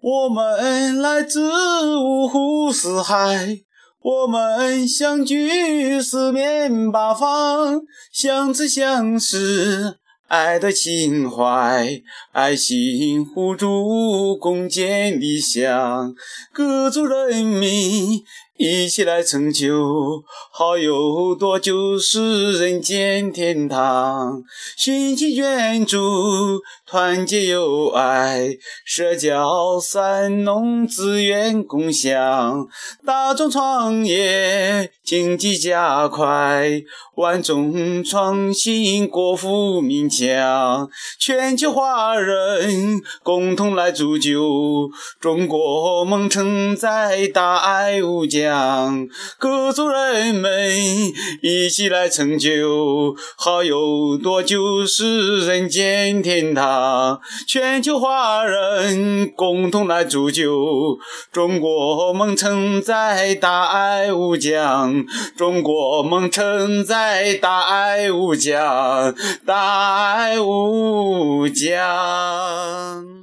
我们来自五湖四海，我们相聚四面八方，相知相识，爱的情怀，爱心互助，共建理想，各族人民。一起来成就，好有多就是人间天堂。辛勤捐助，团结友爱，社交三农资源共享，大众创业，经济加快，万众创新，国富民强。全球华人共同来铸就中国梦，承载大爱无疆。各族人们一起来成就，好有多就是人间天堂。全球华人共同来铸就中国梦，承载大爱无疆。中国梦承载大爱无疆，大爱无疆。